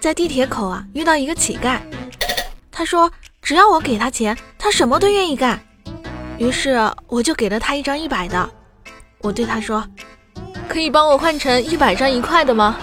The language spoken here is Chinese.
在地铁口啊遇到一个乞丐。他说只要我给他钱他什么都愿意干。于是我就给了他一张一百的。我对他说可以帮我换成一百张一块的吗？